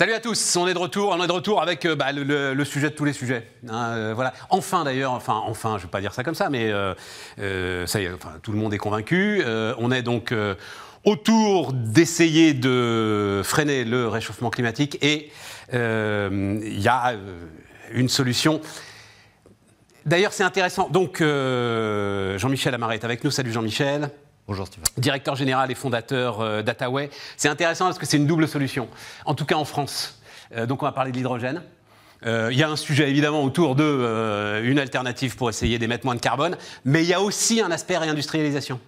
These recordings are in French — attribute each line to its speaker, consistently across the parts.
Speaker 1: Salut à tous, on est de retour, on est de retour avec euh, bah, le, sujet de tous les sujets. Hein, euh, voilà, enfin d'ailleurs, enfin, enfin, je vais pas dire ça comme ça, mais euh, ça y est, enfin, tout le monde est convaincu. On est donc autour d'essayer de freiner le réchauffement climatique et il y a une solution. D'ailleurs, c'est intéressant. Donc, Jean-Michel Amaret est avec nous. Salut Jean-Michel.
Speaker 2: Bonjour Stéphane.
Speaker 1: Directeur général et fondateur euh, d'Ataway. C'est intéressant parce que c'est une double solution, en tout cas en France. Euh, donc on va parler de l'hydrogène. Euh, il y a un sujet évidemment autour de une alternative pour essayer d'émettre moins de carbone, mais il y a aussi un aspect réindustrialisation.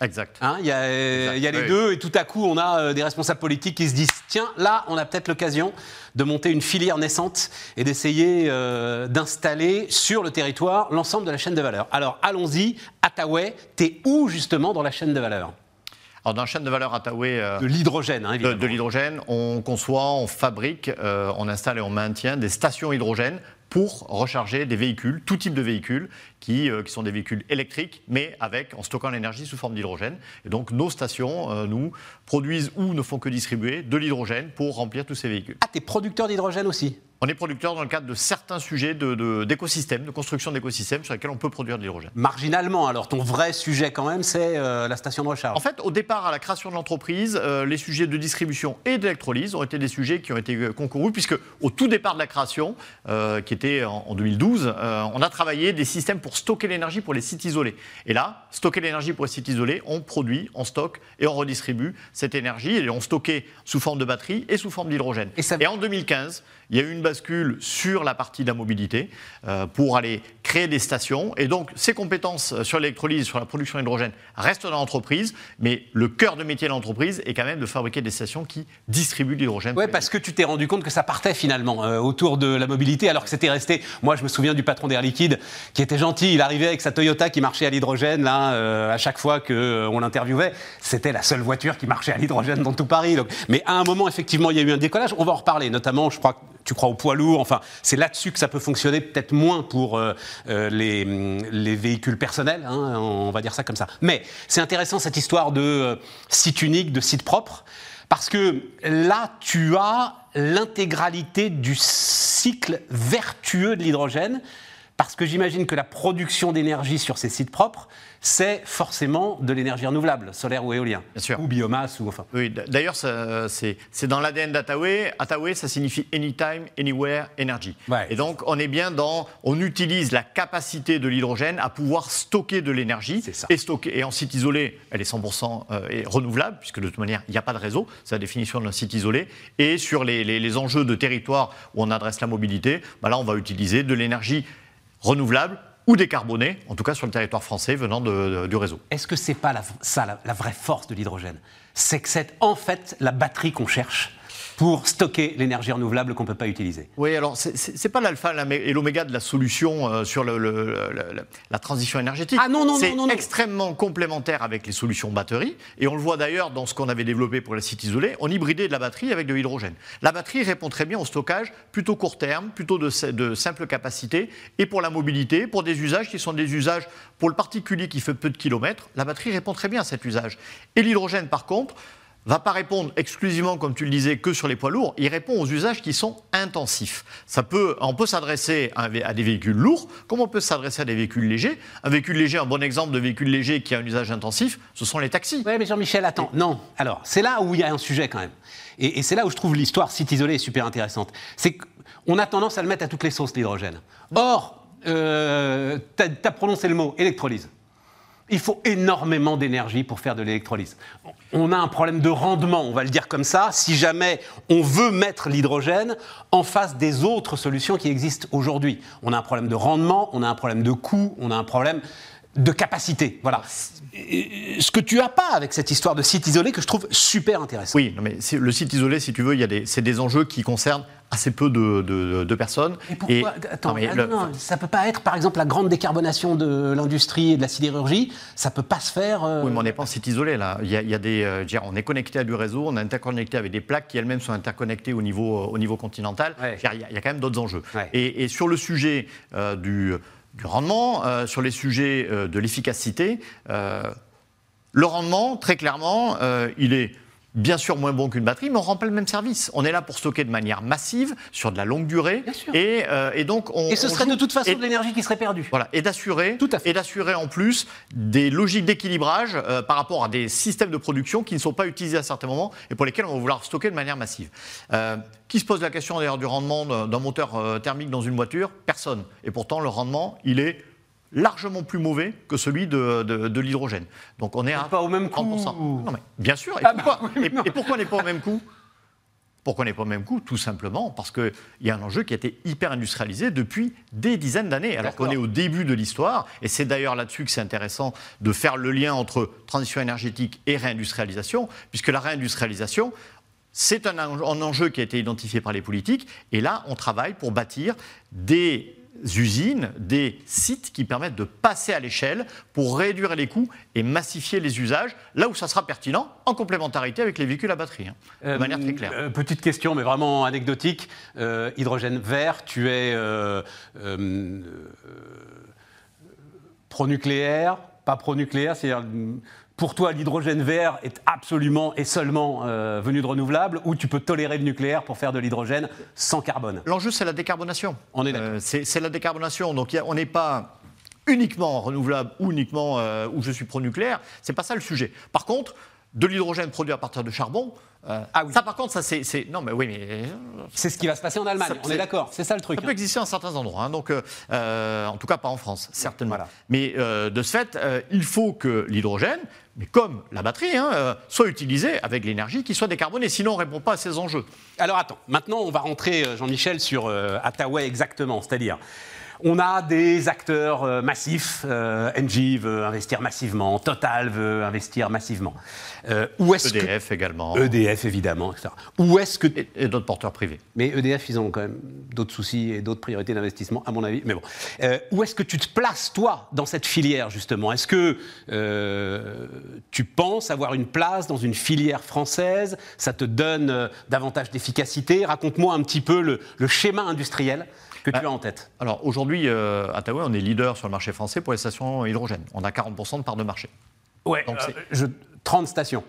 Speaker 2: Exact.
Speaker 1: Hein, il y a, il y a les
Speaker 2: Oui.
Speaker 1: deux, et tout à coup, on a des responsables politiques qui se disent tiens, là, on a peut-être l'occasion de monter une filière naissante et d'essayer euh, d'installer sur le territoire l'ensemble de la chaîne de valeur. Alors, allons-y. Attaway, t'es où justement dans la chaîne de valeur?
Speaker 2: Alors dans la chaîne de valeur Attaway euh,
Speaker 1: De l'hydrogène, hein,
Speaker 2: de,
Speaker 1: évidemment.
Speaker 2: de l'hydrogène, on conçoit, on fabrique, euh, on installe et on maintient des stations hydrogène pour recharger des véhicules, tout type de véhicules, qui, euh, qui sont des véhicules électriques, mais avec, en stockant l'énergie sous forme d'hydrogène. Et donc nos stations, nous, produisent ou ne font que distribuer de l'hydrogène pour remplir tous ces véhicules.
Speaker 1: Ah, t'es producteur d'hydrogène aussi?
Speaker 2: On est producteur dans le cadre de certains sujets de- de- d'écosystèmes, de, construction d'écosystèmes sur lesquels on peut produire de l'hydrogène.
Speaker 1: Marginalement, alors ton vrai sujet quand même, c'est euh, la station de recharge.
Speaker 2: En fait, au départ, à la création de l'entreprise, euh, les sujets de distribution et d'électrolyse ont été des sujets qui ont été euh, concourus, puisque au tout départ de la création, euh, qui était en, en 2012, euh, on a travaillé des systèmes pour stocker l'énergie pour les sites isolés. Et là, stocker l'énergie pour les sites isolés, on produit, on stocke et on redistribue cette énergie. Et on stockait sous forme de batterie et sous forme d'hydrogène.
Speaker 1: Et ça-
Speaker 2: Et en 2015, il y a eu une bascule sur la partie de la mobilité euh, pour aller créer des stations. Et donc, ces compétences sur l'électrolyse, sur la production d'hydrogène restent dans l'entreprise, mais le cœur de métier de l'entreprise est quand même de fabriquer des stations qui distribuent l'hydrogène.
Speaker 1: Ouais, parce que tu t'es rendu compte que ça partait finalement euh, autour de la mobilité, alors que c'était resté. Moi, je me souviens du patron d'Air Liquide qui était gentil. Il arrivait avec sa Toyota qui marchait à l'hydrogène. Là, euh, à chaque fois que euh, on l'interviewait, c'était la seule voiture qui marchait à l'hydrogène dans tout Paris. Donc, mais à un moment, effectivement, il y a eu un décollage. On va en reparler, notamment, je crois. Tu crois au poids lourd, enfin, c'est là-dessus que ça peut fonctionner, peut-être moins pour euh, euh, les, hum, les véhicules personnels, hein, on va dire ça comme ça. Mais c'est intéressant cette histoire de euh, site unique, de site propre. Parce que là, tu as l'intégralité du cycle vertueux de l'hydrogène, parce que j'imagine que la production d'énergie sur ces sites propres, c'est forcément de l'énergie renouvelable, solaire ou éolien.
Speaker 2: Bien sûr.
Speaker 1: Ou biomasse, ou enfin.
Speaker 2: Oui, d'ailleurs, c'est dans l'ADN d'Ataway. Ataway, ça signifie Anytime, Anywhere, Energy.
Speaker 1: Ouais.
Speaker 2: Et donc, on est bien dans. On utilise la capacité de l'hydrogène à pouvoir stocker de l'énergie.
Speaker 1: C'est ça.
Speaker 2: Et, stocker, et en site isolé, elle est 100% euh, renouvelable, puisque de toute manière, il n'y a pas de réseau. C'est la définition d'un site isolé. Et sur les, les- les enjeux de territoire où on adresse la mobilité, bah là, on va utiliser de l'énergie renouvelable ou décarbonée, en tout cas sur le territoire français venant du réseau.
Speaker 1: Est-ce que c'est pas la- ça la vraie force de l'hydrogène? C'est que c'est en fait la batterie qu'on cherche pour stocker l'énergie renouvelable qu'on ne peut pas utiliser.
Speaker 2: Oui, alors c'est- c'est c'est pas l'alpha la- et l'oméga de la solution euh, sur le- le- le- le- la transition énergétique.
Speaker 1: Ah non, non,
Speaker 2: C'est
Speaker 1: non, non, non.
Speaker 2: extrêmement complémentaire avec les solutions batteries. Et on le voit d'ailleurs dans ce qu'on avait développé pour les sites isolés. On hybridait de la batterie avec de l'hydrogène. La batterie répond très bien au stockage plutôt court terme, plutôt de, de simple capacité. Et pour la mobilité, pour des usages qui sont des usages pour le particulier qui fait peu de kilomètres, la batterie répond très bien à cet usage. Et l'hydrogène, par contre, va pas répondre exclusivement, comme tu le disais, que sur les poids lourds. Il répond aux usages qui sont intensifs. Ça peut, on peut s'adresser à, des véhicules lourds, comme on peut s'adresser à des véhicules légers. Un véhicule léger, un bon exemple de véhicule léger qui a un usage intensif, ce sont les taxis.
Speaker 1: Oui, mais Jean-Michel, attends. Non. Alors, c'est là où il y a un sujet quand même. Et, et c'est là où je trouve l'histoire site isolé super intéressante. C'est qu'on a tendance à le mettre à toutes les sauces, l'hydrogène. Or, euh, tu as, prononcé le mot électrolyse. Il faut énormément d'énergie pour faire de l'électrolyse. On a un problème de rendement, on va le dire comme ça, si jamais on veut mettre l'hydrogène en face des autres solutions qui existent aujourd'hui. On a un problème de rendement, on a un problème de coût, on a un problème de capacité. Voilà. Ce que tu as pas avec cette histoire de site isolé que je trouve super intéressant.
Speaker 2: Oui, non, mais le site isolé, si tu veux, il y a des, c'est des enjeux qui concernent assez peu de, de- de personnes.
Speaker 1: Et pourquoi Attends,
Speaker 2: non, mais
Speaker 1: ah
Speaker 2: le-
Speaker 1: non, non, ça peut pas être, par exemple, la grande décarbonation de l'industrie et de la sidérurgie. Ça peut pas se faire. euh,
Speaker 2: Oui, mais on n'est pas en site isolé là. Il y a, il y a des, euh, dire, on est connecté à du réseau, on est interconnecté avec des plaques qui elles-mêmes sont interconnectées au niveau, euh, au niveau continental.
Speaker 1: Ouais.
Speaker 2: Dire, Il, y a, il y a quand même d'autres enjeux.
Speaker 1: Ouais.
Speaker 2: Et, et sur le sujet du, du rendement, euh, sur les sujets euh, de l'efficacité, euh, le rendement, très clairement, il est bien sûr moins bon qu'une batterie, mais on pas le même service. On est là pour stocker de manière massive, sur de la longue durée. Et, euh, et, donc on,
Speaker 1: et ce serait de toute façon de l'énergie qui serait perdue.
Speaker 2: Voilà, et d'assurer, et d'assurer en plus des logiques d'équilibrage euh, par rapport à des systèmes de production qui ne sont pas utilisés à certains moments et pour lesquels on va vouloir stocker de manière massive. Euh, qui se pose la question d'ailleurs du rendement d'un moteur thermique dans une voiture? Personne. Et pourtant, le rendement, il est largement plus mauvais que celui de, de, l'hydrogène.
Speaker 1: Donc on est à pas au même coût.
Speaker 2: Non, mais bien sûr. Et, ah pourquoi, bah et, pourquoi on n'est pas au même coût? Pourquoi on n'est pas au même coût? Tout simplement parce qu'il y a un enjeu qui a été hyper industrialisé depuis des dizaines d'années, alors qu'on est au début de l'histoire. Et c'est d'ailleurs là-dessus que c'est intéressant de faire le lien entre transition énergétique et réindustrialisation, puisque la réindustrialisation, c'est un enjeu qui a été identifié par les politiques. Et là, on travaille pour bâtir des usines, des sites qui permettent de passer à l'échelle pour réduire les coûts et massifier les usages, là où ça sera pertinent, en complémentarité avec les véhicules à batterie, hein, de euh, manière très claire.
Speaker 1: Euh, petite question, mais vraiment anecdotique. Euh, hydrogène vert, tu es pro-nucléaire, pas pro-nucléaire, c'est-à-dire pour toi, l'hydrogène vert est absolument et seulement euh, venu de renouvelable, ou tu peux tolérer le nucléaire pour faire de l'hydrogène sans carbone?
Speaker 2: L'enjeu, c'est la décarbonation.
Speaker 1: On est euh,
Speaker 2: c'est la décarbonation. Donc, on n'est pas uniquement renouvelable ou uniquement euh, où je suis pro-nucléaire. C'est pas ça le sujet. Par contre, de l'hydrogène produit à partir de charbon. ah oui. Ça, par contre, ça c'est, non, mais oui, mais
Speaker 1: c'est ce qui va se passer en Allemagne. on est, d'accord, c'est ça le truc.
Speaker 2: Ça peut hein. exister en certains endroits, hein, donc en tout cas pas en France, certainement. Mais de ce fait, il faut que l'hydrogène mais comme la batterie, hein, euh, soit utilisée avec l'énergie qui soit décarbonée. Sinon, on ne répond pas à ces enjeux.
Speaker 1: Alors attends, maintenant on va rentrer, euh, Jean-Michel, sur euh, exactement. C'est-à-dire, on a des acteurs euh, massifs. Euh, Engie veut investir massivement, Total veut investir massivement.
Speaker 2: Euh, où est EDF également.
Speaker 1: EDF évidemment, etc. Où est-ce que
Speaker 2: et, d'autres porteurs privés.
Speaker 1: Mais EDF, ils ont quand même d'autres soucis et d'autres priorités d'investissement, à mon avis. Mais bon, où est-ce que tu te places toi dans cette filière justement? Est-ce que tu penses avoir une place dans une filière française? Ça te donne davantage d'efficacité? Raconte-moi un petit peu le schéma industriel que tu bah, as en tête
Speaker 2: Alors aujourd'hui, euh, à Taoué, on est leader sur le marché français pour les stations hydrogène. On a 40% de part de marché.
Speaker 1: Ouais, Donc, euh, 30 stations.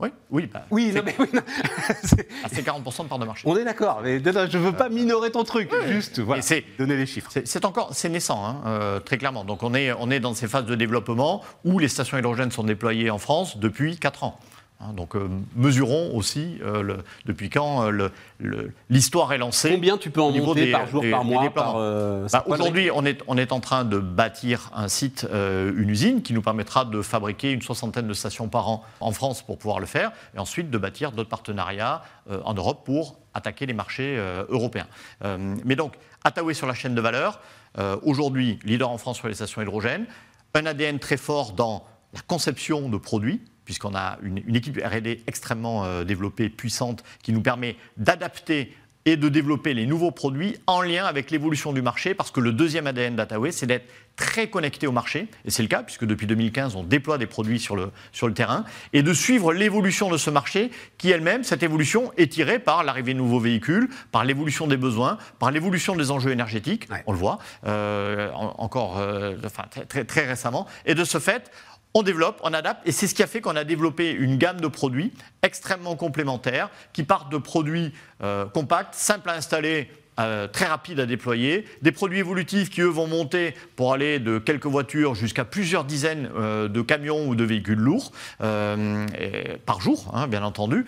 Speaker 2: Oui, oui. Bah,
Speaker 1: oui, non, mais oui.
Speaker 2: c'est 40% de part de marché.
Speaker 1: On est d'accord, mais je ne veux pas minorer ton truc, juste voilà, donner les chiffres.
Speaker 2: C'est encore, c'est naissant, hein, euh, très clairement. Donc on est, on est dans ces phases de développement où les stations hydrogène sont déployées en France depuis 4 ans. Hein, donc euh, mesurons aussi euh, depuis quand euh, l'histoire est lancée.
Speaker 1: Combien tu peux en monter par jour, par mois
Speaker 2: bah, Aujourd'hui, on est, on est en train de bâtir un site, une usine, qui nous permettra de fabriquer une soixantaine de stations par an en France pour pouvoir le faire, et ensuite de bâtir d'autres partenariats en Europe pour attaquer les marchés européens. mais donc, Attaway sur la chaîne de valeur, aujourd'hui leader en France sur les stations hydrogène, un ADN très fort dans la conception de produits, puisqu'on a une, équipe RD extrêmement euh, développée, puissante, qui nous permet d'adapter et de développer les nouveaux produits en lien avec l'évolution du marché, parce que le deuxième ADN d'Ataway, c'est d'être très connecté au marché, et c'est le cas, puisque depuis 2015, on déploie des produits sur le, sur le terrain, et de suivre l'évolution de ce marché, qui elle-même, cette évolution, est tirée par l'arrivée de nouveaux véhicules, par l'évolution des besoins, par l'évolution des enjeux énergétiques, on le voit, euh, encore euh, enfin, très, très récemment, et de ce fait, on développe, on adapte, et c'est ce qui a fait qu'on a développé une gamme de produits extrêmement complémentaires, qui partent de produits euh, compacts, simples à installer, euh, très rapides à déployer, des produits évolutifs qui, eux, vont monter pour aller de quelques voitures jusqu'à plusieurs dizaines euh, de camions ou de véhicules lourds par jour, hein, bien entendu.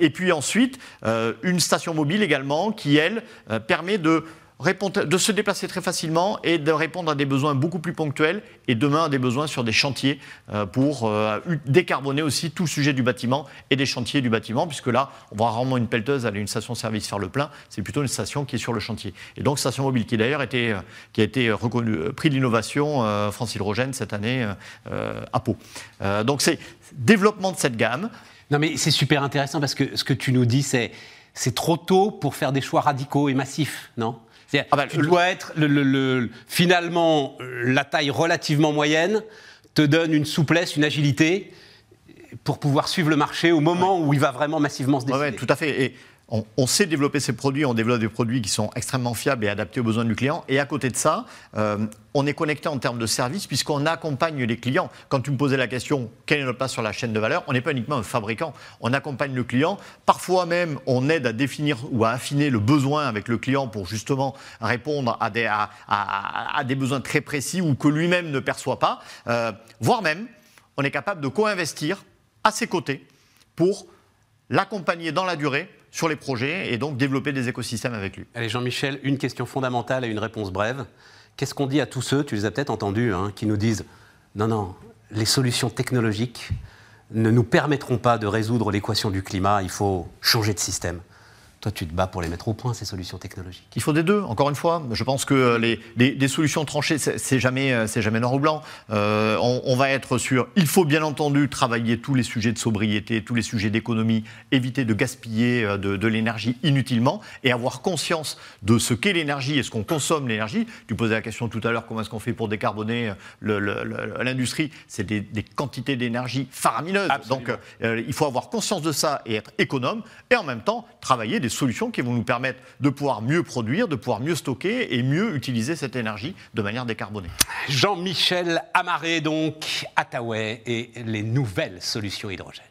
Speaker 2: et puis ensuite, une station mobile également qui, elle, permet de de se déplacer très facilement et de répondre à des besoins beaucoup plus ponctuels et demain à des besoins sur des chantiers euh, pour euh, décarboner aussi tout le sujet du bâtiment et des chantiers du bâtiment, puisque là, on voit rarement une pelleteuse aller à une station-service faire le plein, c'est plutôt une station qui est sur le chantier. Et donc, station mobile qui d'ailleurs été, euh, a été reconnue prix de l'innovation France Hydrogène cette année à Pau. donc, c'est développement de cette gamme.
Speaker 1: Non, mais c'est super intéressant parce que ce que tu nous dis, c'est c'est trop tôt pour faire des choix radicaux et massifs, non? Ah bah, tu dois être le, finalement la taille relativement moyenne te donne une souplesse, une agilité pour pouvoir suivre le marché au moment où il va vraiment massivement se décider.
Speaker 2: Oui, tout à fait. Et on, sait développer ces produits, on développe des produits qui sont extrêmement fiables et adaptés aux besoins du client. Et à côté de ça, euh, on est connecté en termes de service puisqu'on accompagne les clients. Quand tu me posais la question, quelle est notre place sur la chaîne de valeur On n'est pas uniquement un fabricant, on accompagne le client. Parfois même, on aide à définir ou à affiner le besoin avec le client pour justement répondre à des, à, des besoins très précis ou que lui-même ne perçoit pas. Euh, voire même, on est capable de co-investir à ses côtés pour l'accompagner dans la durée sur les projets et donc développer des écosystèmes avec lui.
Speaker 1: Allez Jean-Michel, une question fondamentale et une réponse brève. Qu'est-ce qu'on dit à tous ceux, tu les as peut-être entendus, hein, qui nous disent non, non, les solutions technologiques ne nous permettront pas de résoudre l'équation du climat, il faut changer de système toi, tu te bats pour les mettre au point, ces solutions technologiques.
Speaker 2: Il faut des deux, encore une fois. Je pense que les, des solutions tranchées, c'est jamais, euh, jamais noir ou blanc. Euh, on, va être sur. Il faut bien entendu travailler tous les sujets de sobriété, tous les sujets d'économie, éviter de gaspiller euh, de, l'énergie inutilement et avoir conscience de ce qu'est l'énergie et ce qu'on consomme l'énergie. Tu posais la question tout à l'heure comment est-ce qu'on fait pour décarboner l'industrie? C'est des, quantités d'énergie faramineuses. Donc, il faut avoir conscience de ça et être économe et en même temps travailler des solutions qui vont nous permettre de pouvoir mieux produire, de pouvoir mieux stocker et mieux utiliser cette énergie de manière décarbonée.
Speaker 1: Jean-Michel Amaré, donc, Attaway et les nouvelles solutions hydrogène.